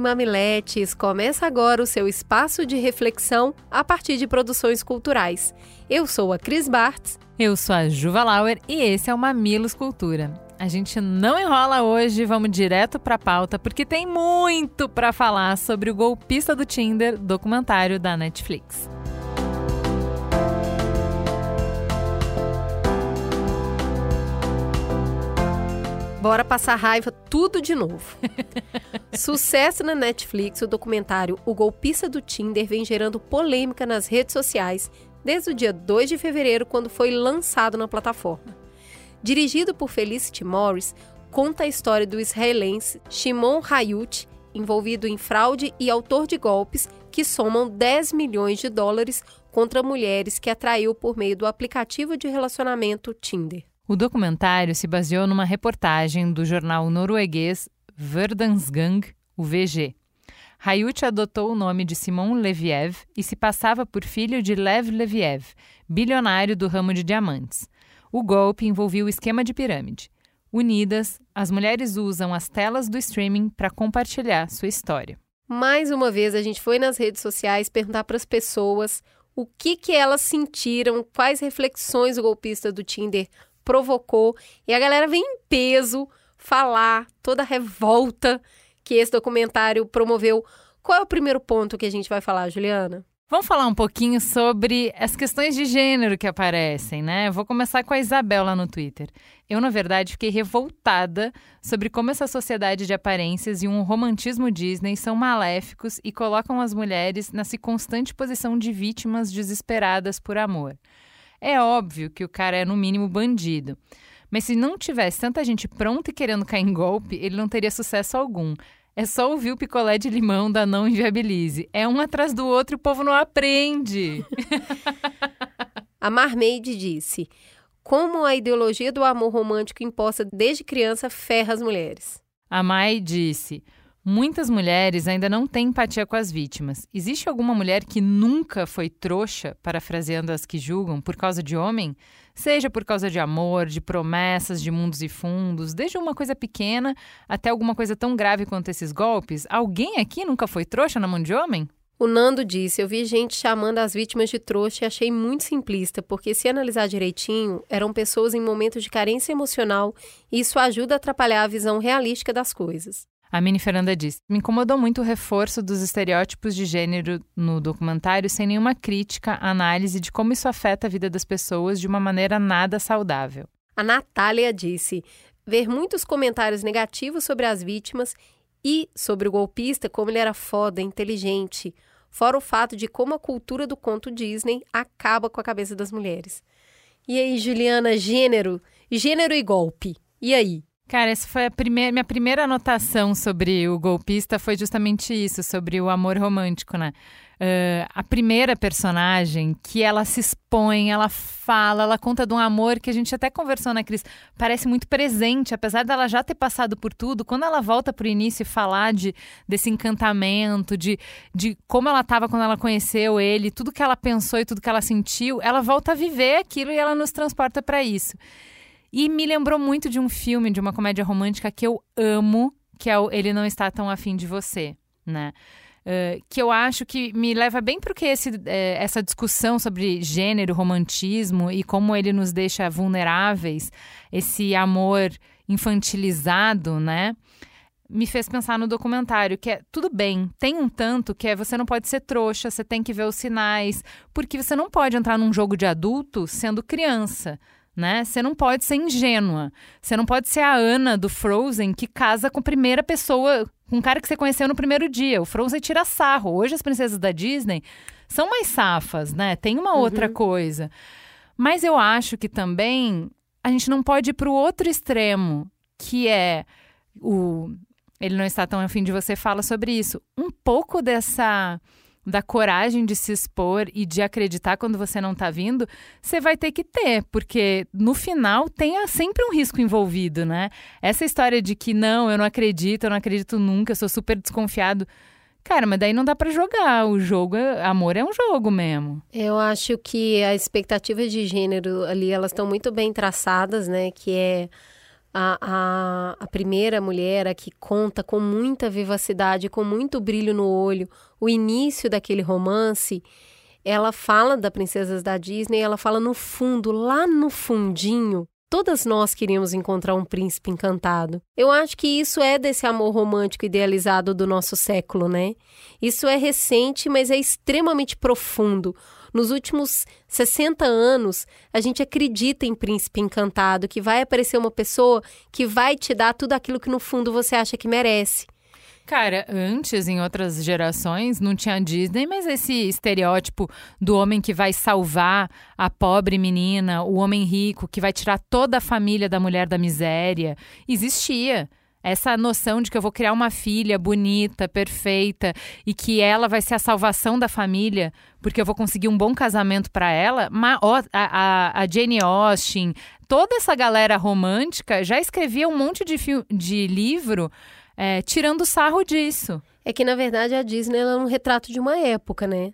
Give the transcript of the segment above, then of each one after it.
mamiletes, começa agora o seu espaço de reflexão a partir de produções culturais. Eu sou a Cris Bartz. Eu sou a Juva Lauer e esse é o Mamilos Cultura. A gente não enrola hoje, vamos direto para a pauta porque tem muito para falar sobre o golpista do Tinder, documentário da Netflix. Bora passar raiva tudo de novo. Sucesso na Netflix, o documentário O Golpista do Tinder vem gerando polêmica nas redes sociais desde o dia 2 de fevereiro, quando foi lançado na plataforma. Dirigido por Felicity Morris, conta a história do israelense Shimon Hayut, envolvido em fraude e autor de golpes que somam 10 milhões de dólares contra mulheres que atraiu por meio do aplicativo de relacionamento Tinder. O documentário se baseou numa reportagem do jornal norueguês Verdensgang, o VG. Hayut adotou o nome de Simon Leviev e se passava por filho de Lev Leviev, bilionário do ramo de diamantes. O golpe envolvia o esquema de pirâmide. Unidas, as mulheres usam as telas do streaming para compartilhar sua história. Mais uma vez, a gente foi nas redes sociais perguntar para as pessoas o que, que elas sentiram, quais reflexões o golpista do Tinder provocou. E a galera vem em peso falar toda a revolta que esse documentário promoveu. Qual é o primeiro ponto que a gente vai falar, Juliana? Vamos falar um pouquinho sobre as questões de gênero que aparecem, né? Vou começar com a Isabel lá no Twitter. Eu, na verdade, fiquei revoltada sobre como essa sociedade de aparências e um romantismo Disney são maléficos e colocam as mulheres nessa constante posição de vítimas desesperadas por amor. É óbvio que o cara é, no mínimo, bandido. Mas se não tivesse tanta gente pronta e querendo cair em golpe, ele não teria sucesso algum. É só ouvir o picolé de limão da Não Inviabilize. É um atrás do outro e o povo não aprende. a Marmaid disse: Como a ideologia do amor romântico imposta desde criança ferra as mulheres. A Mai disse: Muitas mulheres ainda não têm empatia com as vítimas. Existe alguma mulher que nunca foi trouxa, parafraseando as que julgam, por causa de homem? Seja por causa de amor, de promessas, de mundos e fundos, desde uma coisa pequena até alguma coisa tão grave quanto esses golpes, alguém aqui nunca foi trouxa na mão de homem? O Nando disse: Eu vi gente chamando as vítimas de trouxa e achei muito simplista, porque se analisar direitinho, eram pessoas em momentos de carência emocional e isso ajuda a atrapalhar a visão realística das coisas. A Mini Fernanda diz: Me incomodou muito o reforço dos estereótipos de gênero no documentário, sem nenhuma crítica, análise de como isso afeta a vida das pessoas de uma maneira nada saudável. A Natália disse: Ver muitos comentários negativos sobre as vítimas e sobre o golpista, como ele era foda, inteligente, fora o fato de como a cultura do conto Disney acaba com a cabeça das mulheres. E aí, Juliana, gênero, gênero e golpe. E aí? Cara, essa foi a primeira, minha primeira anotação sobre o golpista foi justamente isso, sobre o amor romântico, né? Uh, a primeira personagem que ela se expõe, ela fala, ela conta de um amor que a gente até conversou, né, Cris? Parece muito presente, apesar dela já ter passado por tudo. Quando ela volta para o início e falar de, desse encantamento, de, de como ela estava quando ela conheceu ele, tudo que ela pensou e tudo que ela sentiu, ela volta a viver aquilo e ela nos transporta para isso. E me lembrou muito de um filme, de uma comédia romântica que eu amo, que é o Ele Não Está Tão Afim de Você, né? Uh, que eu acho que me leva bem para que esse, eh, essa discussão sobre gênero, romantismo e como ele nos deixa vulneráveis, esse amor infantilizado, né? Me fez pensar no documentário, que é tudo bem, tem um tanto que é você não pode ser trouxa, você tem que ver os sinais, porque você não pode entrar num jogo de adulto sendo criança né? Você não pode ser ingênua. Você não pode ser a Ana do Frozen que casa com a primeira pessoa, com um cara que você conheceu no primeiro dia. O Frozen tira sarro. Hoje as princesas da Disney são mais safas, né? Tem uma uhum. outra coisa. Mas eu acho que também a gente não pode ir para o outro extremo, que é o ele não está tão afim de você fala sobre isso. Um pouco dessa da coragem de se expor e de acreditar quando você não tá vindo, você vai ter que ter, porque no final tem sempre um risco envolvido, né? Essa história de que não, eu não acredito, eu não acredito nunca, eu sou super desconfiado. Cara, mas daí não dá para jogar. O jogo, é, amor é um jogo mesmo. Eu acho que as expectativas de gênero ali, elas estão muito bem traçadas, né? Que é a, a, a primeira mulher a que conta com muita vivacidade, com muito brilho no olho, o início daquele romance, ela fala da Princesas da Disney, ela fala no fundo, lá no fundinho, Todas nós queríamos encontrar um príncipe encantado. Eu acho que isso é desse amor romântico idealizado do nosso século, né? Isso é recente, mas é extremamente profundo. Nos últimos 60 anos, a gente acredita em príncipe encantado, que vai aparecer uma pessoa que vai te dar tudo aquilo que no fundo você acha que merece. Cara, antes, em outras gerações, não tinha Disney, mas esse estereótipo do homem que vai salvar a pobre menina, o homem rico que vai tirar toda a família da mulher da miséria, existia essa noção de que eu vou criar uma filha bonita, perfeita e que ela vai ser a salvação da família porque eu vou conseguir um bom casamento para ela. A, a, Jane Austen, toda essa galera romântica já escrevia um monte de, de livro é, tirando sarro disso. É que, na verdade, a Disney é um retrato de uma época, né?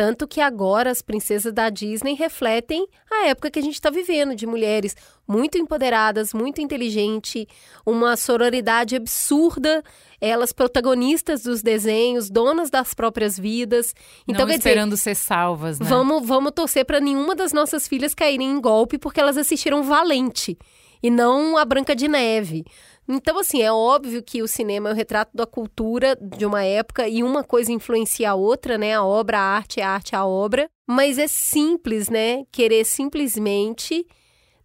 Tanto que agora as princesas da Disney refletem a época que a gente está vivendo, de mulheres muito empoderadas, muito inteligentes, uma sororidade absurda, elas protagonistas dos desenhos, donas das próprias vidas. Então, Não esperando dizer, ser salvas, né? Vamos, vamos torcer para nenhuma das nossas filhas caírem em golpe porque elas assistiram Valente e não a Branca de Neve. Então, assim, é óbvio que o cinema é o retrato da cultura de uma época e uma coisa influencia a outra, né? A obra, a arte, a arte, a obra. Mas é simples, né? Querer simplesmente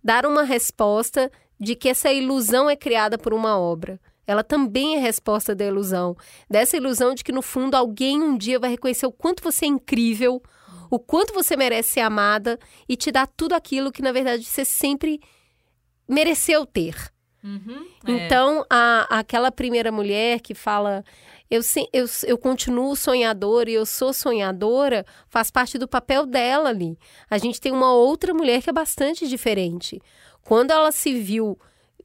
dar uma resposta de que essa ilusão é criada por uma obra. Ela também é resposta da ilusão. Dessa ilusão de que, no fundo, alguém um dia vai reconhecer o quanto você é incrível, o quanto você merece ser amada e te dar tudo aquilo que, na verdade, você sempre mereceu ter. Uhum, é. Então, a, aquela primeira mulher que fala, eu, eu, eu continuo sonhadora e eu sou sonhadora, faz parte do papel dela ali. A gente tem uma outra mulher que é bastante diferente. Quando ela se viu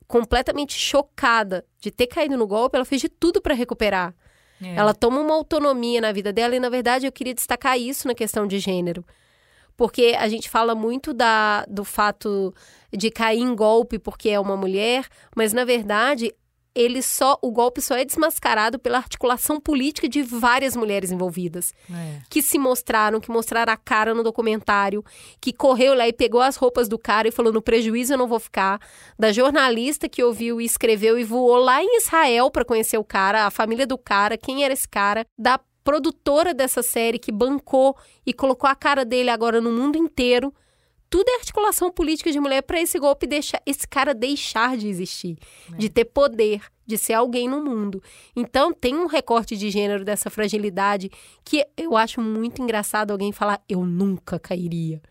completamente chocada de ter caído no golpe, ela fez de tudo para recuperar. É. Ela toma uma autonomia na vida dela e, na verdade, eu queria destacar isso na questão de gênero porque a gente fala muito da, do fato de cair em golpe porque é uma mulher, mas na verdade ele só o golpe só é desmascarado pela articulação política de várias mulheres envolvidas é. que se mostraram, que mostraram a cara no documentário, que correu lá e pegou as roupas do cara e falou no prejuízo eu não vou ficar, da jornalista que ouviu e escreveu e voou lá em Israel para conhecer o cara, a família do cara, quem era esse cara, da produtora dessa série que bancou e colocou a cara dele agora no mundo inteiro. Tudo é articulação política de mulher para esse golpe deixar esse cara deixar de existir, é. de ter poder, de ser alguém no mundo. Então tem um recorte de gênero dessa fragilidade que eu acho muito engraçado alguém falar eu nunca cairia.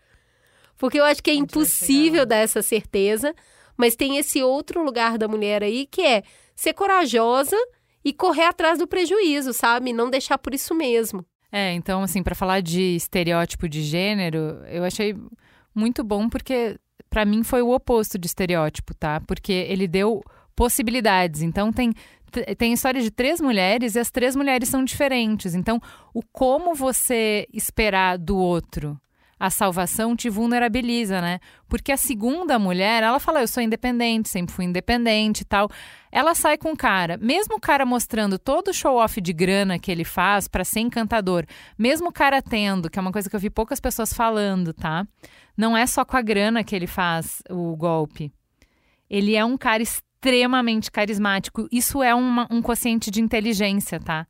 Porque eu acho que é impossível dar essa certeza, mas tem esse outro lugar da mulher aí que é ser corajosa e correr atrás do prejuízo, sabe? Não deixar por isso mesmo. É, então, assim, para falar de estereótipo de gênero, eu achei muito bom porque, para mim, foi o oposto de estereótipo, tá? Porque ele deu possibilidades. Então, tem, tem história de três mulheres e as três mulheres são diferentes. Então, o como você esperar do outro a salvação te vulnerabiliza, né? Porque a segunda mulher, ela fala, eu sou independente, sempre fui independente e tal. Ela sai com o cara, mesmo o cara mostrando todo o show-off de grana que ele faz para ser encantador, mesmo o cara tendo, que é uma coisa que eu vi poucas pessoas falando, tá? Não é só com a grana que ele faz o golpe. Ele é um cara extremamente carismático. Isso é uma, um quociente de inteligência, tá?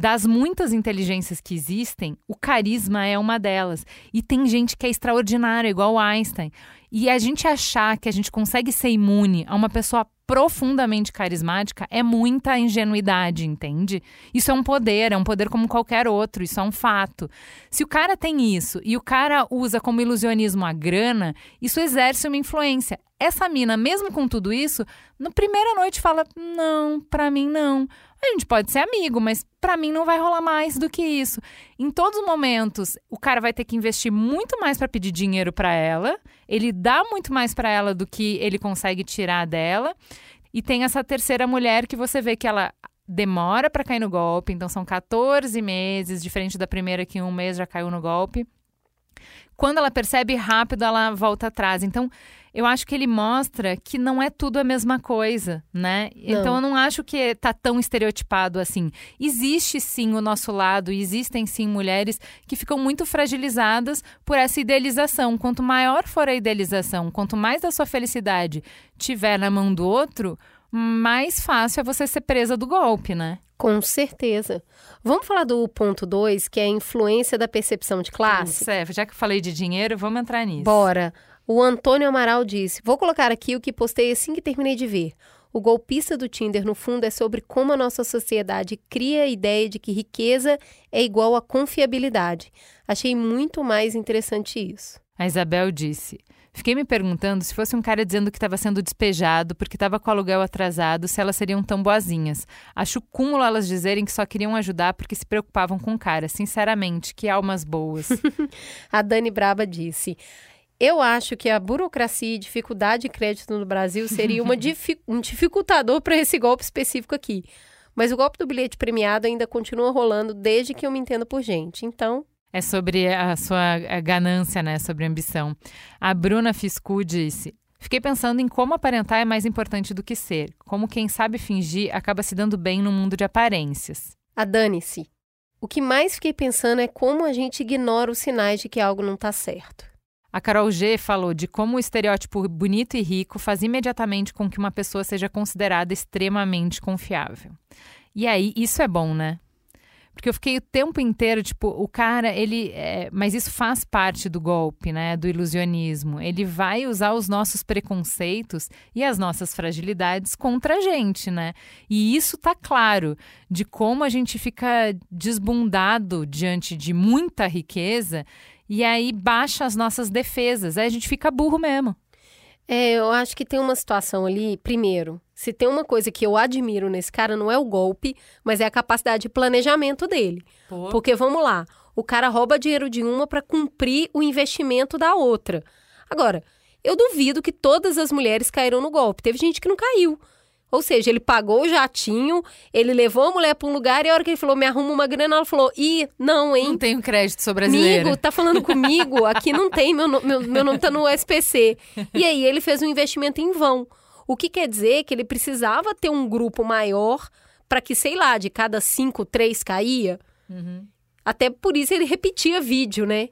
Das muitas inteligências que existem, o carisma é uma delas. E tem gente que é extraordinária, igual Einstein. E a gente achar que a gente consegue ser imune a uma pessoa profundamente carismática é muita ingenuidade, entende? Isso é um poder, é um poder como qualquer outro, isso é um fato. Se o cara tem isso e o cara usa como ilusionismo a grana, isso exerce uma influência. Essa mina, mesmo com tudo isso, na primeira noite fala: "Não, para mim não". A gente pode ser amigo, mas para mim não vai rolar mais do que isso. Em todos os momentos, o cara vai ter que investir muito mais para pedir dinheiro para ela, ele dá muito mais para ela do que ele consegue tirar dela. E tem essa terceira mulher que você vê que ela demora para cair no golpe, então são 14 meses, diferente da primeira que em um mês já caiu no golpe. Quando ela percebe rápido, ela volta atrás. Então, eu acho que ele mostra que não é tudo a mesma coisa, né? Não. Então eu não acho que tá tão estereotipado assim. Existe sim o nosso lado, existem sim mulheres que ficam muito fragilizadas por essa idealização. Quanto maior for a idealização, quanto mais da sua felicidade tiver na mão do outro, mais fácil é você ser presa do golpe, né? Com certeza. Vamos falar do ponto 2, que é a influência da percepção de classe? Certo, já que eu falei de dinheiro, vamos entrar nisso. Bora. O Antônio Amaral disse: Vou colocar aqui o que postei assim que terminei de ver. O golpista do Tinder, no fundo, é sobre como a nossa sociedade cria a ideia de que riqueza é igual a confiabilidade. Achei muito mais interessante isso. A Isabel disse: Fiquei me perguntando se fosse um cara dizendo que estava sendo despejado porque estava com o aluguel atrasado, se elas seriam tão boazinhas. Acho cúmulo elas dizerem que só queriam ajudar porque se preocupavam com o cara. Sinceramente, que almas boas. A Dani Braba disse: Eu acho que a burocracia e dificuldade de crédito no Brasil seria um dificultador para esse golpe específico aqui. Mas o golpe do bilhete premiado ainda continua rolando desde que eu me entendo por gente. Então, É sobre a sua ganância, né? Sobre a ambição. A Bruna Fiscu disse: Fiquei pensando em como aparentar é mais importante do que ser. Como quem sabe fingir acaba se dando bem no mundo de aparências. a dane-se. O que mais fiquei pensando é como a gente ignora os sinais de que algo não tá certo. A Carol G falou de como o estereótipo bonito e rico faz imediatamente com que uma pessoa seja considerada extremamente confiável. E aí, isso é bom, né? Porque eu fiquei o tempo inteiro, tipo, o cara, ele. é, mas isso faz parte do golpe, né? Do ilusionismo. Ele vai usar os nossos preconceitos e as nossas fragilidades contra a gente, né? E isso tá claro de como a gente fica desbundado diante de muita riqueza e aí baixa as nossas defesas. Aí a gente fica burro mesmo. É, eu acho que tem uma situação ali. Primeiro, se tem uma coisa que eu admiro nesse cara, não é o golpe, mas é a capacidade de planejamento dele. Porque vamos lá, o cara rouba dinheiro de uma para cumprir o investimento da outra. Agora, eu duvido que todas as mulheres caíram no golpe. Teve gente que não caiu. Ou seja, ele pagou o jatinho, ele levou a mulher para um lugar e a hora que ele falou, me arruma uma grana, ela falou, ih, não, hein? Não tenho crédito, sou brasileira. Amigo, tá falando comigo? Aqui não tem, meu, meu, meu nome tá no SPC. E aí ele fez um investimento em vão. O que quer dizer que ele precisava ter um grupo maior para que, sei lá, de cada cinco, três caía. Uhum. Até por isso ele repetia vídeo, né?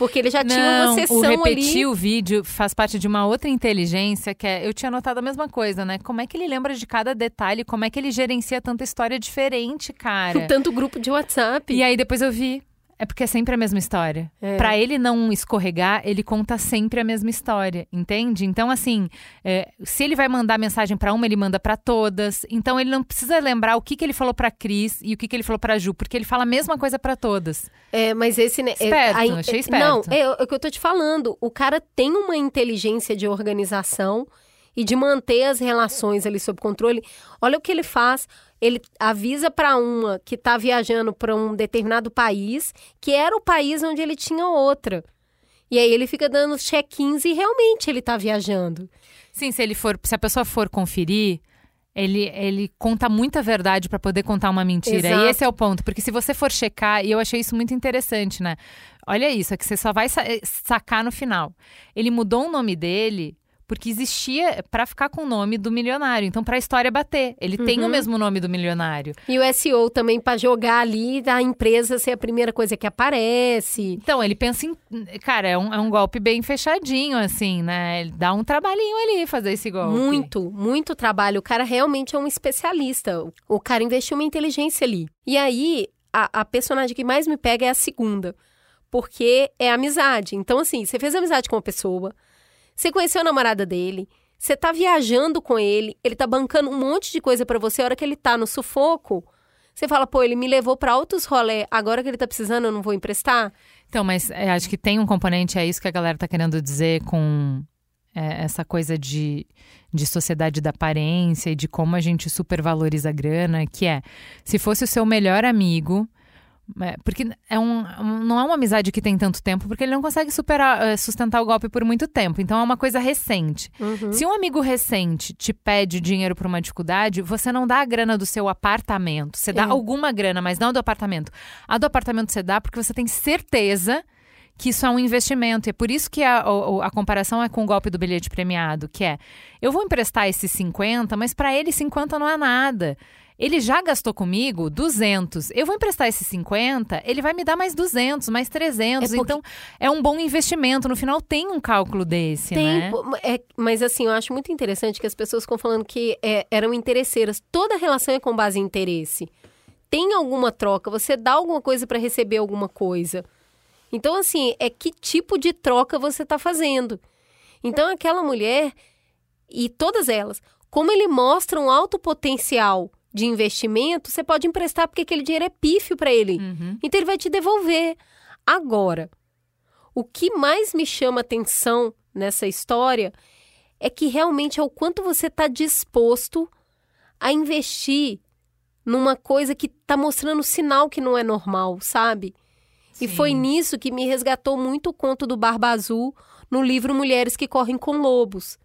Porque ele já tinha uma sessão o repetir ali. o vídeo faz parte de uma outra inteligência que é, eu tinha notado a mesma coisa, né? Como é que ele lembra de cada detalhe, como é que ele gerencia tanta história diferente, cara. Tanto grupo de WhatsApp. E aí depois eu vi, é porque é sempre a mesma história. É. Pra ele não escorregar, ele conta sempre a mesma história, entende? Então assim, é, se ele vai mandar mensagem pra uma, ele manda pra todas. Então ele não precisa lembrar o que, que ele falou pra Cris e o que, que ele falou pra Ju, porque ele fala a mesma coisa pra todas. É, mas esse... né, é, Esperto, aí- achei é, esperto. Não, é, é o que eu tô te falando. O cara tem uma inteligência de organização e de manter as relações ali sob controle. Olha o que ele faz. Ele avisa para uma que tá viajando para um determinado país, que era o país onde ele tinha outra. E aí ele fica dando check-ins e realmente ele tá viajando. Sim, se ele for, se a pessoa for conferir, ele, ele conta muita verdade pra poder contar uma mentira. Exato. E esse é o ponto, porque se você for checar, e eu achei isso muito interessante, né? Olha isso, é que você só vai eh, sacar no final. Ele mudou o nome dele porque existia pra ficar com o nome do milionário. Então, pra história bater, ele tem o Uhum. mesmo nome do milionário. E o SEO também para jogar ali a empresa ser a primeira coisa que aparece. Então, ele pensa em. Cara, é um, é um golpe bem fechadinho, assim, né? Ele dá um trabalhinho ali fazer esse golpe. Muito, muito trabalho. O cara realmente é um especialista. O cara investiu uma inteligência ali. E aí, a, a personagem que mais me pega é a segunda. Porque é amizade. Então, assim, você fez amizade com uma pessoa, você conheceu a namorada dele, você tá viajando com ele, ele tá bancando um monte de coisa pra você. A hora que ele tá no sufoco, você fala, pô, ele me levou pra altos rolê, agora que ele tá precisando, eu não vou emprestar? Então, mas é, acho que tem um componente, é isso que a galera tá querendo dizer com é, essa coisa de, de sociedade da aparência e de como a gente supervaloriza a grana, que é, se fosse o seu melhor amigo, porque é um, não é uma amizade que tem tanto tempo, porque ele não consegue superar, eh, sustentar o golpe por muito tempo. Então é uma coisa recente. Uhum. Se um amigo recente te pede dinheiro por uma dificuldade, você não dá a grana do seu apartamento. Você dá É. alguma grana, mas não do apartamento. A do apartamento você dá porque você tem certeza que isso é um investimento. E é por isso que a, o- a comparação é com o golpe do bilhete premiado, que é, eu vou emprestar esses 50, mas para ele 50 não é nada. Ele já gastou comigo 200. Eu vou emprestar esses 50, ele vai me dar mais 200, mais 300. É porque- Então, é um bom investimento. No final, tem um cálculo desse, Tem, né? é, mas assim, eu acho muito interessante que as pessoas ficam falando que é, eram interesseiras. Toda relação é com base em interesse. Tem alguma troca, você dá alguma coisa para receber alguma coisa. Então, assim, é que tipo de troca você está fazendo. Então, aquela mulher e todas elas, como ele mostra um alto potencial de investimento, você pode emprestar porque aquele dinheiro é pífio para ele. Uhum. Então ele vai te devolver. Agora, o que mais me chama atenção nessa história é que realmente é o quanto você está disposto a investir numa coisa que está mostrando sinal que não é normal, sabe? E Sim. foi nisso que me resgatou muito o conto do Barba Azul no livro Mulheres que Correm com Lobos,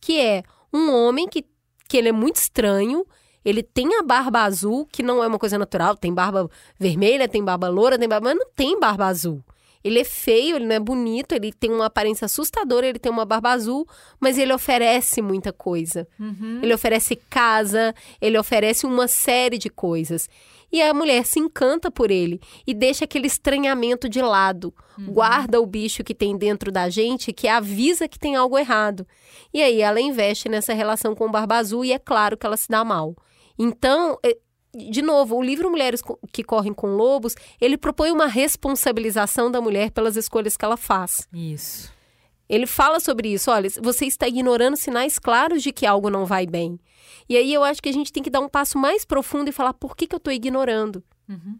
que é um homem que, que ele é muito estranho, ele tem a barba azul, que não é uma coisa natural, tem barba vermelha, tem barba loura, tem barba, mas não tem barba azul. Ele é feio, ele não é bonito, ele tem uma aparência assustadora, ele tem uma barba azul, mas ele oferece muita coisa. Uhum. Ele oferece casa, ele oferece uma série de coisas. E a mulher se encanta por ele e deixa aquele estranhamento de lado. Guarda o bicho que tem dentro da gente que avisa que tem algo errado. E aí ela investe nessa relação com o Barba Azul e é claro que ela se dá mal. Então, é- de novo, o livro Mulheres que Correm com Lobos, ele propõe uma responsabilização da mulher pelas escolhas que ela faz. Isso. Ele fala sobre isso. Olha, você está ignorando sinais claros de que algo não vai bem. E aí eu acho que a gente tem que dar um passo mais profundo e falar por que, que eu estou ignorando. Uhum.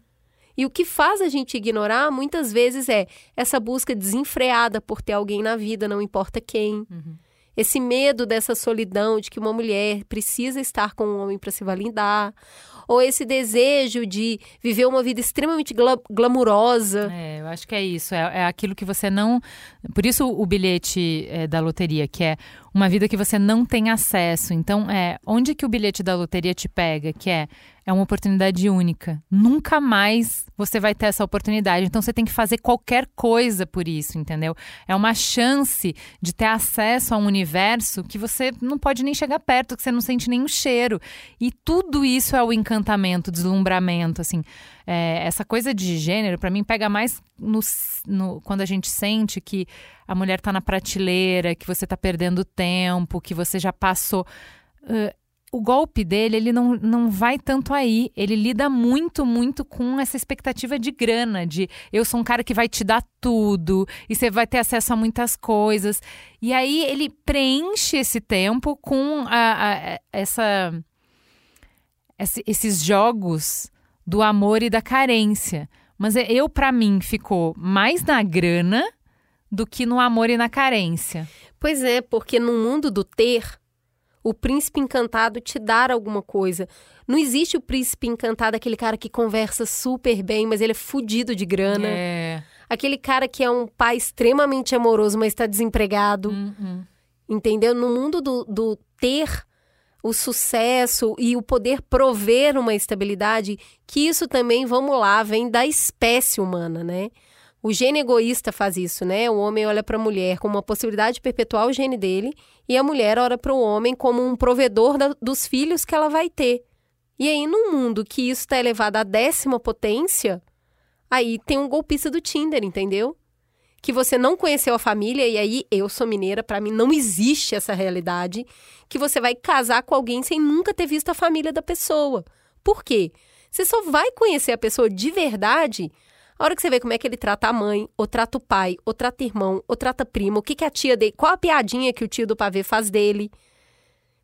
E o que faz a gente ignorar, muitas vezes, é essa busca desenfreada por ter alguém na vida, não importa quem. Uhum. Esse medo dessa solidão de que uma mulher precisa estar com um homem para se validar. Ou esse desejo de viver uma vida extremamente gla glamurosa. É, eu acho que é isso. É, é aquilo que você não. Por isso o bilhete é, da loteria, que é uma vida que você não tem acesso. Então, é onde que o bilhete da loteria te pega? Que é é uma oportunidade única. Nunca mais você vai ter essa oportunidade. Então você tem que fazer qualquer coisa por isso, entendeu? É uma chance de ter acesso a um universo que você não pode nem chegar perto, que você não sente nenhum cheiro. E tudo isso é o encantamento, deslumbramento, assim. É, essa coisa de gênero, para mim, pega mais no, no- quando a gente sente que a mulher tá na prateleira, que você tá perdendo tempo, que você já passou. Ah, o golpe dele, ele não, não vai tanto aí. Ele lida muito, muito com essa expectativa de grana, de eu sou um cara que vai te dar tudo e você vai ter acesso a muitas coisas. E aí ele preenche esse tempo com a- a- essa, esses jogos do amor e da carência. Mas é- eu, pra mim, ficou mais na grana do que no amor e na carência. Pois é, porque no mundo do ter, o príncipe encantado te dar alguma coisa. Não existe o príncipe encantado, aquele cara que conversa super bem, mas ele é fudido de grana. É. Aquele cara que é um pai extremamente amoroso, mas está desempregado. Uhum. Entendeu? No mundo do, do ter o sucesso e o poder prover uma estabilidade, que isso também, vamos lá, vem da espécie humana, né? O gene egoísta faz isso, né? O homem olha para a mulher como uma possibilidade de perpetuar o gene dele e a mulher olha para o homem como um provedor da- dos filhos que ela vai ter. E aí, num mundo que isso está elevado à décima potência, aí tem um golpista do Tinder, entendeu? Que você não conheceu a família, e aí eu sou mineira, pra mim não existe essa realidade, que você vai casar com alguém sem nunca ter visto a família da pessoa. Por quê? Você só vai conhecer a pessoa de verdade a hora que você vê como é que ele trata a mãe, ou trata o pai, ou trata irmão, ou trata primo, o que, que a tia dele, qual a piadinha que o tio do pavê faz dele.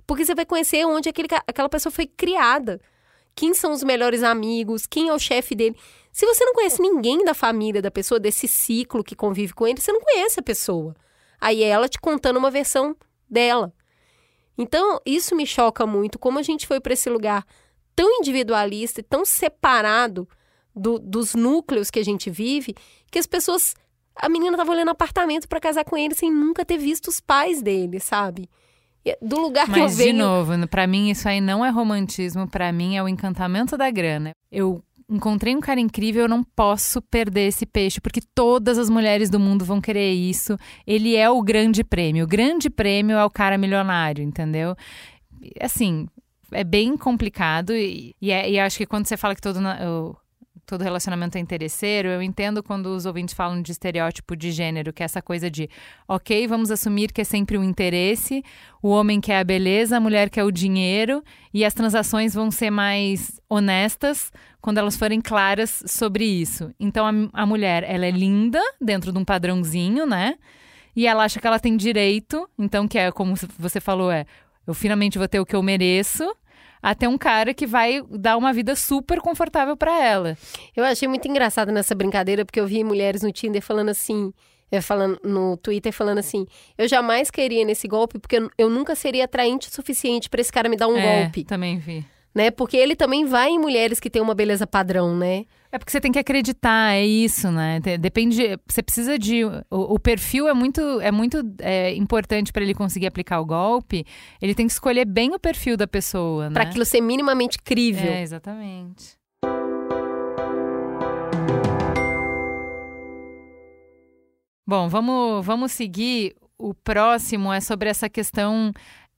Porque você vai conhecer onde aquele, aquela pessoa foi criada. Quem são os melhores amigos, quem é o chefe dele. Se você não conhece ninguém da família da pessoa, desse ciclo que convive com ele, você não conhece a pessoa. Aí é ela te contando uma versão dela. Então, isso me choca muito, como a gente foi para esse lugar tão individualista e tão separado do, dos núcleos que a gente vive, que as pessoas. A menina tava olhando apartamento para casar com ele sem nunca ter visto os pais dele, sabe? Do lugar Mas, que eu venho. de novo, para mim isso aí não é romantismo, para mim é o encantamento da grana. Eu encontrei um cara incrível, eu não posso perder esse peixe, porque todas as mulheres do mundo vão querer isso. Ele é o grande prêmio. O grande prêmio é o cara milionário, entendeu? Assim, é bem complicado e, e, é, e acho que quando você fala que todo, todo relacionamento é interesseiro, eu entendo quando os ouvintes falam de estereótipo de gênero, que é essa coisa de, ok, vamos assumir que é sempre o interesse, o homem quer a beleza, a mulher quer o dinheiro, e as transações vão ser mais honestas quando elas forem claras sobre isso. Então, a, a mulher, ela é linda dentro de um padrãozinho, né? E ela acha que ela tem direito, então, que é como você falou, é eu finalmente vou ter o que eu mereço, até um cara que vai dar uma vida super confortável para ela. Eu achei muito engraçado nessa brincadeira, porque eu vi mulheres no Tinder falando assim, eh, falando no Twitter falando assim: eu jamais queria nesse golpe porque eu nunca seria atraente o suficiente para esse cara me dar um é, golpe. Também vi né? Porque ele também vai em mulheres que têm uma beleza padrão, né? É porque você tem que acreditar, é isso, né? Depende, você precisa de o, o perfil é muito é muito é, importante para ele conseguir aplicar o golpe. Ele tem que escolher bem o perfil da pessoa, né? Para aquilo ser minimamente crível. É, exatamente. Bom, vamos vamos seguir. O próximo é sobre essa questão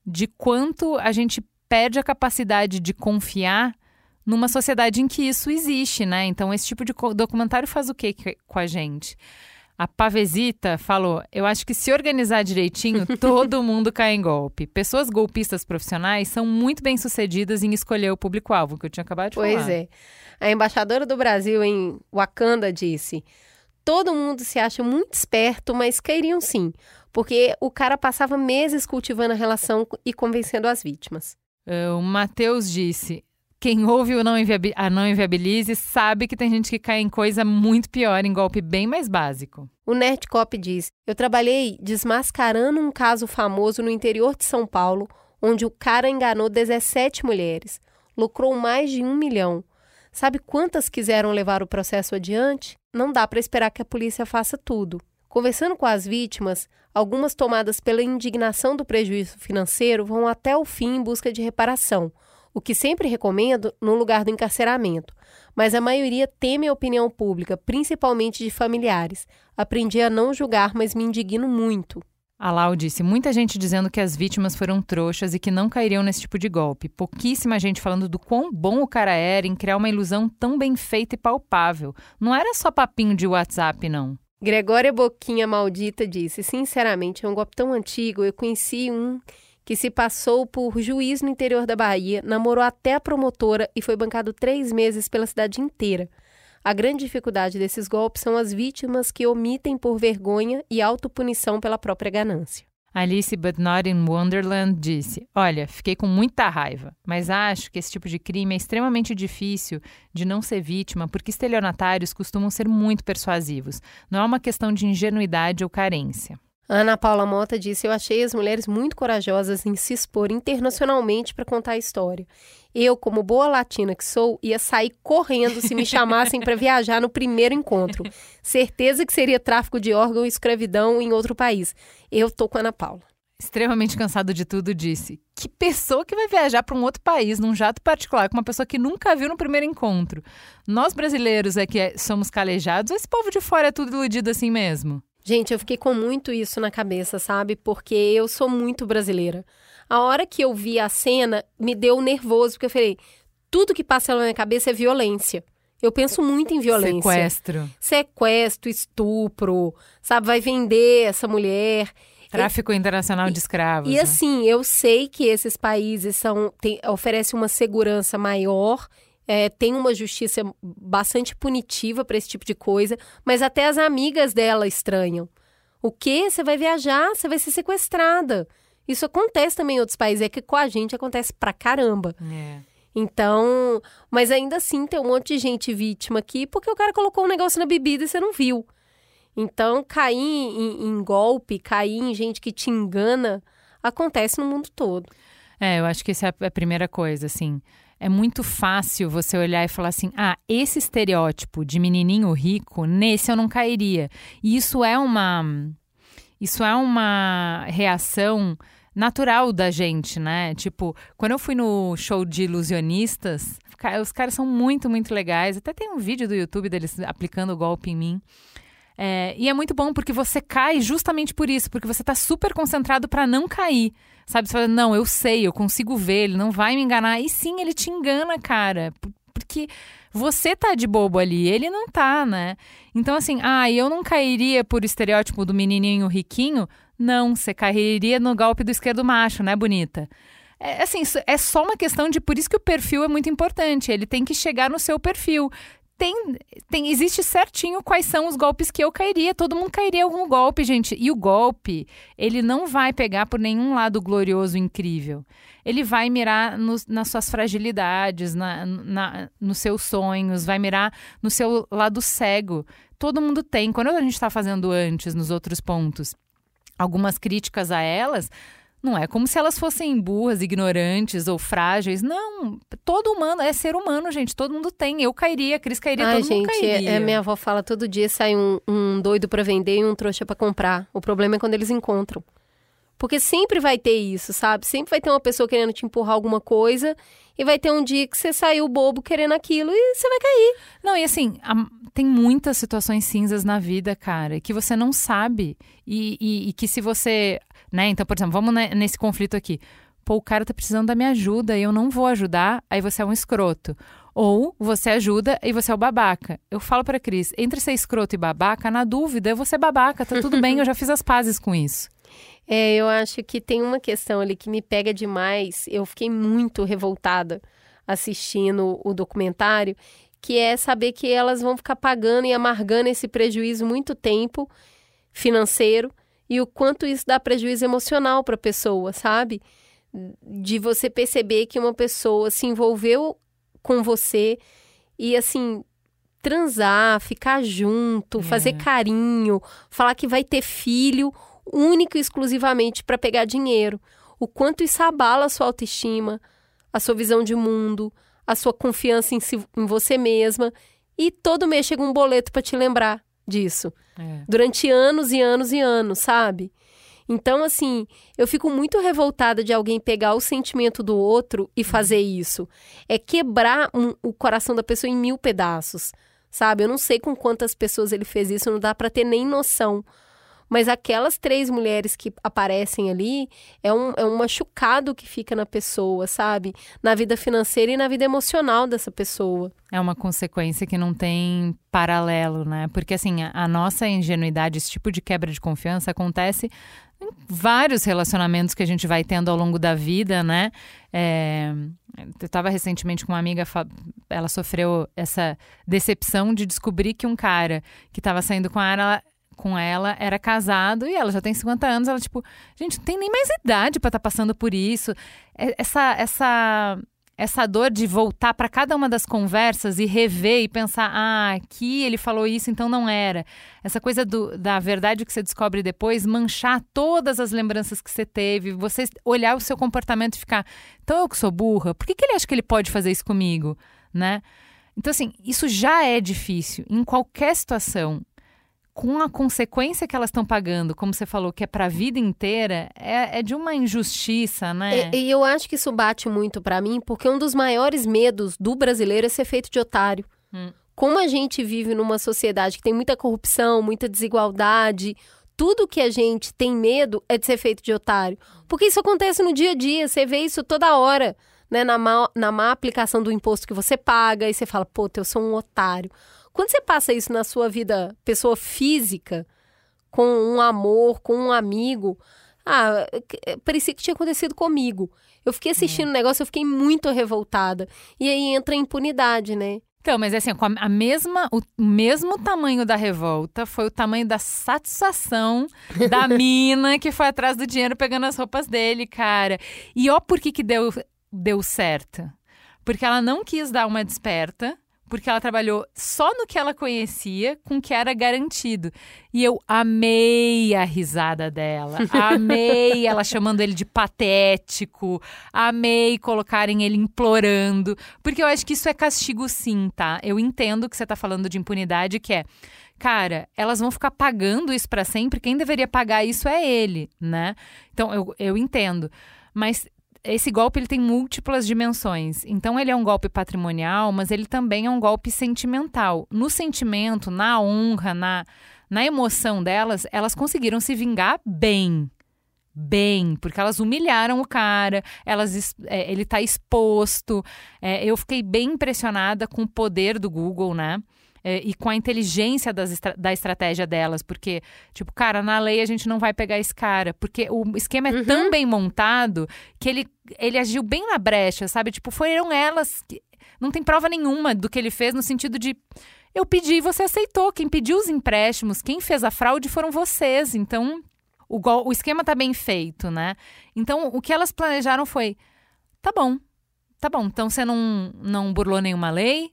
de quanto a gente perde a capacidade de confiar numa sociedade em que isso existe, né? Então, esse tipo de documentário faz o que com a gente? A Pavesita falou: Eu acho que se organizar direitinho, todo mundo cai em golpe. Pessoas golpistas profissionais são muito bem sucedidas em escolher o público-alvo, que eu tinha acabado de pois falar. Pois é. A embaixadora do Brasil em Wakanda disse: Todo mundo se acha muito esperto, mas cairiam sim, porque o cara passava meses cultivando a relação e convencendo as vítimas. Uh, o Matheus disse: quem ouve o não a não inviabilize sabe que tem gente que cai em coisa muito pior, em golpe bem mais básico. O Nerdcop diz: Eu trabalhei desmascarando um caso famoso no interior de São Paulo, onde o cara enganou 17 mulheres, lucrou mais de um milhão. Sabe quantas quiseram levar o processo adiante? Não dá para esperar que a polícia faça tudo. Conversando com as vítimas, algumas tomadas pela indignação do prejuízo financeiro vão até o fim em busca de reparação, o que sempre recomendo no lugar do encarceramento. Mas a maioria teme a opinião pública, principalmente de familiares. Aprendi a não julgar, mas me indigno muito. A Lau disse: muita gente dizendo que as vítimas foram trouxas e que não cairiam nesse tipo de golpe. Pouquíssima gente falando do quão bom o cara era em criar uma ilusão tão bem feita e palpável. Não era só papinho de WhatsApp, não. Gregória Boquinha Maldita disse: Sinceramente, é um golpe tão antigo. Eu conheci um que se passou por juiz no interior da Bahia, namorou até a promotora e foi bancado três meses pela cidade inteira. A grande dificuldade desses golpes são as vítimas que omitem por vergonha e autopunição pela própria ganância. Alice But Not in Wonderland disse: Olha, fiquei com muita raiva, mas acho que esse tipo de crime é extremamente difícil de não ser vítima porque estelionatários costumam ser muito persuasivos. Não é uma questão de ingenuidade ou carência. Ana Paula Mota disse: Eu achei as mulheres muito corajosas em se expor internacionalmente para contar a história. Eu, como boa latina que sou, ia sair correndo se me chamassem para viajar no primeiro encontro. Certeza que seria tráfico de órgão e escravidão em outro país. Eu tô com a Ana Paula. Extremamente cansado de tudo, disse: Que pessoa que vai viajar para um outro país num jato particular com uma pessoa que nunca viu no primeiro encontro? Nós brasileiros é que é, somos calejados ou esse povo de fora é tudo iludido assim mesmo? Gente, eu fiquei com muito isso na cabeça, sabe? Porque eu sou muito brasileira. A hora que eu vi a cena, me deu nervoso, porque eu falei: tudo que passa na minha cabeça é violência. Eu penso muito em violência. Sequestro. Sequestro, estupro, sabe? Vai vender essa mulher. Tráfico e, internacional de escravos. E, e né? assim, eu sei que esses países são, tem, oferecem uma segurança maior, é, tem uma justiça bastante punitiva para esse tipo de coisa, mas até as amigas dela estranham. O quê? Você vai viajar, você vai ser sequestrada. Isso acontece também em outros países, é que com a gente acontece pra caramba. É. Então, mas ainda assim tem um monte de gente vítima aqui porque o cara colocou um negócio na bebida e você não viu. Então, cair em, em golpe, cair em gente que te engana, acontece no mundo todo. É, eu acho que essa é a primeira coisa, assim. É muito fácil você olhar e falar assim: ah, esse estereótipo de menininho rico, nesse eu não cairia. E isso é uma. Isso é uma reação natural da gente, né? Tipo, quando eu fui no show de ilusionistas, os caras são muito, muito legais. Até tem um vídeo do YouTube deles aplicando o golpe em mim. É, e é muito bom porque você cai justamente por isso, porque você está super concentrado para não cair. Sabe? Você fala, não, eu sei, eu consigo ver, ele não vai me enganar. E sim, ele te engana, cara. Porque você tá de bobo ali, ele não tá, né? Então, assim, ah, eu não cairia por estereótipo do menininho riquinho. Não, você cairia no golpe do esquerdo macho, né, bonita? É, assim, é só uma questão de. Por isso que o perfil é muito importante. Ele tem que chegar no seu perfil tem, tem existe certinho quais são os golpes que eu cairia. Todo mundo cairia algum golpe, gente. E o golpe, ele não vai pegar por nenhum lado glorioso, incrível. Ele vai mirar no, nas suas fragilidades, na, na, nos seus sonhos, vai mirar no seu lado cego. Todo mundo tem. Quando a gente está fazendo antes, nos outros pontos, algumas críticas a elas, não é como se elas fossem burras, ignorantes ou frágeis. Não, todo humano é ser humano, gente. Todo mundo tem. Eu cairia, a Cris cairia, Ai, todo gente, mundo cairia. É, minha avó fala todo dia sai um, um doido para vender e um trouxa para comprar. O problema é quando eles encontram. Porque sempre vai ter isso, sabe? Sempre vai ter uma pessoa querendo te empurrar alguma coisa e vai ter um dia que você saiu bobo querendo aquilo e você vai cair. Não, e assim, a, tem muitas situações cinzas na vida, cara, que você não sabe. E, e, e que se você né? Então, por exemplo, vamos nesse conflito aqui. Pô, o cara tá precisando da minha ajuda e eu não vou ajudar, aí você é um escroto. Ou você ajuda e você é o babaca. Eu falo pra Cris, entre ser escroto e babaca, na dúvida, eu vou ser babaca, tá tudo bem, eu já fiz as pazes com isso. É, eu acho que tem uma questão ali que me pega demais. Eu fiquei muito revoltada assistindo o documentário, que é saber que elas vão ficar pagando e amargando esse prejuízo muito tempo financeiro e o quanto isso dá prejuízo emocional para a pessoa, sabe? De você perceber que uma pessoa se envolveu com você e assim transar, ficar junto, é. fazer carinho, falar que vai ter filho único e exclusivamente para pegar dinheiro. O quanto isso abala a sua autoestima, a sua visão de mundo, a sua confiança em, si, em você mesma. E todo mês chega um boleto para te lembrar disso. É. Durante anos e anos e anos, sabe? Então, assim, eu fico muito revoltada de alguém pegar o sentimento do outro e fazer isso. É quebrar um, o coração da pessoa em mil pedaços, sabe? Eu não sei com quantas pessoas ele fez isso, não dá para ter nem noção. Mas aquelas três mulheres que aparecem ali é um, é um machucado que fica na pessoa, sabe? Na vida financeira e na vida emocional dessa pessoa. É uma consequência que não tem paralelo, né? Porque assim, a, nossa ingenuidade, esse tipo de quebra de confiança acontece em vários relacionamentos que a gente vai tendo ao longo da vida, né? É, eu estava recentemente com uma amiga, ela sofreu essa decepção de descobrir que um cara que estava saindo com ela, com ela era casado e ela já tem 50 anos. Ela, tipo, gente, não tem nem mais idade para estar tá passando por isso. É, essa, essa, essa dor de voltar para cada uma das conversas e rever e pensar, ah, aqui ele falou isso, então não era. Essa coisa do, da verdade que você descobre depois, manchar todas as lembranças que você teve, você olhar o seu comportamento e ficar, então eu que sou burra, por que, que ele acha que ele pode fazer isso comigo, né? Então, assim, isso já é difícil em qualquer situação com a consequência que elas estão pagando, como você falou, que é para a vida inteira, é, é, de uma injustiça, né? E, e eu acho que isso bate muito para mim, porque um dos maiores medos do brasileiro é ser feito de otário. Hum. Como a gente vive numa sociedade que tem muita corrupção, muita desigualdade, tudo que a gente tem medo é de ser feito de otário. Porque isso acontece no dia a dia, você vê isso toda hora, né? Na má, na má aplicação do imposto que você paga, e você fala, pô, eu sou um otário. Quando você passa isso na sua vida, pessoa física, com um amor, com um amigo, ah, parecia que tinha acontecido comigo. Eu fiquei assistindo o negócio, eu fiquei muito revoltada. E aí entra a impunidade, né? Então, mas assim, a mesma, o mesmo tamanho da revolta foi o tamanho da satisfação da mina que foi atrás do dinheiro pegando as roupas dele, cara. E ó por que que deu, deu certo. Porque ela não quis dar uma desperta, porque ela trabalhou só no que ela conhecia, com o que era garantido. E eu amei a risada dela, amei ela chamando ele de patético, amei colocarem ele implorando, porque eu acho que isso é castigo sim, tá? Eu entendo que você tá falando de impunidade, que é cara, elas vão ficar pagando isso para sempre, quem deveria pagar isso é ele, né? Então eu, eu entendo. Mas esse golpe ele tem múltiplas dimensões. Então ele é um golpe patrimonial, mas ele também é um golpe sentimental. No sentimento, na honra, na, na emoção delas, elas conseguiram se vingar bem. Bem, porque elas humilharam o cara, elas, é, ele está exposto. É, eu fiquei bem impressionada com o poder do Google, né? É, e com a inteligência das, da estratégia delas, porque, tipo, cara, na lei a gente não vai pegar esse cara, porque o esquema é uhum. tão bem montado que ele, ele agiu bem na brecha, sabe? Tipo, foram elas que. Não tem prova nenhuma do que ele fez no sentido de. Eu pedi e você aceitou. Quem pediu os empréstimos, quem fez a fraude foram vocês. Então, o, o esquema tá bem feito, né? Então, o que elas planejaram foi: tá bom, tá bom, então você não, não burlou nenhuma lei,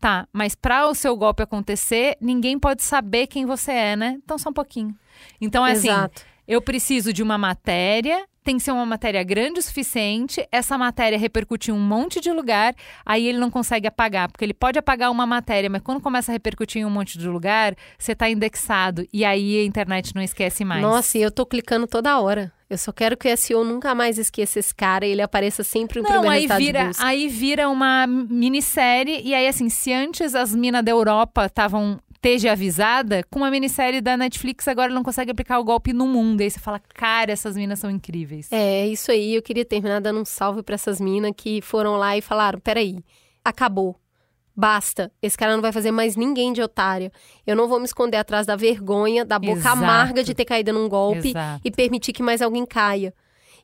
Tá, mas para o seu golpe acontecer, ninguém pode saber quem você é, né? Então só um pouquinho. Então é assim, Exato. assim, eu preciso de uma matéria, tem que ser uma matéria grande o suficiente, essa matéria repercutir em um monte de lugar, aí ele não consegue apagar, porque ele pode apagar uma matéria, mas quando começa a repercutir em um monte de lugar, você está indexado e aí a internet não esquece mais. Nossa, e eu tô clicando toda hora. Eu só quero que o SEO nunca mais esqueça esse cara e ele apareça sempre no Não, primeiro aí resultado vira. Aí vira uma minissérie e aí assim, se antes as minas da Europa estavam esteja avisada, com uma minissérie da Netflix agora não consegue aplicar o golpe no mundo. E aí você fala, cara, essas minas são incríveis. É, isso aí. Eu queria terminar dando um salve para essas minas que foram lá e falaram: peraí, acabou. Basta, esse cara não vai fazer mais ninguém de otária. Eu não vou me esconder atrás da vergonha, da boca Exato. amarga de ter caído num golpe Exato. e permitir que mais alguém caia.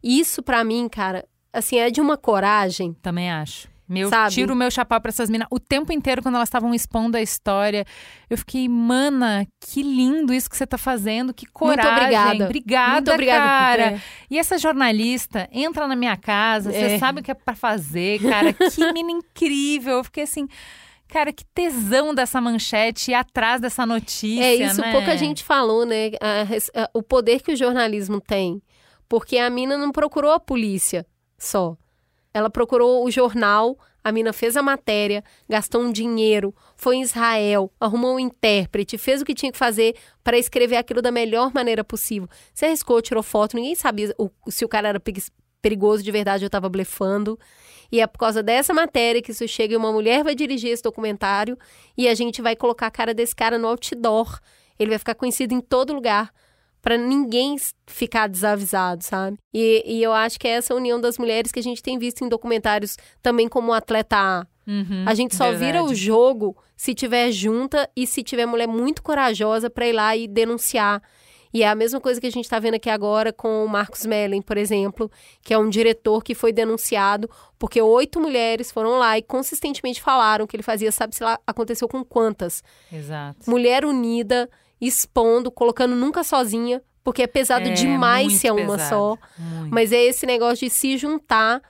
Isso para mim, cara, assim, é de uma coragem. Também acho. Meu, Sabe? tiro o meu chapéu pra essas minas. O tempo inteiro, quando elas estavam expondo a história, eu fiquei, mana, que lindo isso que você tá fazendo, que coragem. Muito obrigada. Obrigada, Muito obrigada cara. É. E essa jornalista entra na minha casa, é. você sabe o que é pra fazer, cara. que mina incrível. Eu fiquei assim. Cara, que tesão dessa manchete e atrás dessa notícia. É isso, né? pouca gente falou, né? A, a, o poder que o jornalismo tem. Porque a mina não procurou a polícia só. Ela procurou o jornal, a mina fez a matéria, gastou um dinheiro, foi em Israel, arrumou um intérprete, fez o que tinha que fazer para escrever aquilo da melhor maneira possível. Se arriscou, tirou foto, ninguém sabia se o cara era perigoso de verdade ou estava blefando. E é por causa dessa matéria que isso chega e uma mulher vai dirigir esse documentário e a gente vai colocar a cara desse cara no outdoor. Ele vai ficar conhecido em todo lugar para ninguém ficar desavisado, sabe? E, e, eu acho que é essa união das mulheres que a gente tem visto em documentários também como atleta A. Uhum, a gente só verdade. vira o jogo se tiver junta e se tiver mulher muito corajosa para ir lá e denunciar. E é a mesma coisa que a gente está vendo aqui agora com o Marcos Mellen, por exemplo, que é um diretor que foi denunciado porque oito mulheres foram lá e consistentemente falaram que ele fazia, sabe se lá aconteceu com quantas? Exato. Mulher unida expondo, colocando nunca sozinha, porque é pesado é, demais ser uma pesado, só. Muito. Mas é esse negócio de se juntar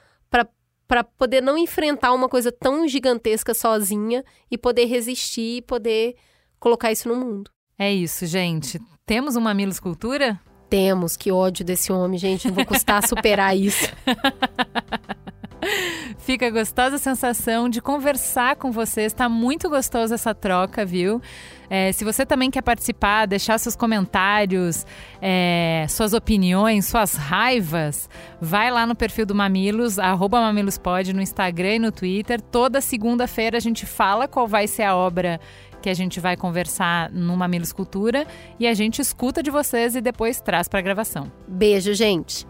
para poder não enfrentar uma coisa tão gigantesca sozinha e poder resistir e poder colocar isso no mundo. É isso, gente. Temos uma Mamilos Cultura? Temos. Que ódio desse homem, gente. Não vou custar superar isso. Fica a gostosa sensação de conversar com vocês. Está muito gostosa essa troca, viu? É, se você também quer participar, deixar seus comentários, é, suas opiniões, suas raivas, vai lá no perfil do Mamilos, arroba mamilospod, no Instagram e no Twitter. Toda segunda-feira a gente fala qual vai ser a obra que a gente vai conversar no Mamilos Cultura e a gente escuta de vocês e depois traz para gravação. Beijo, gente!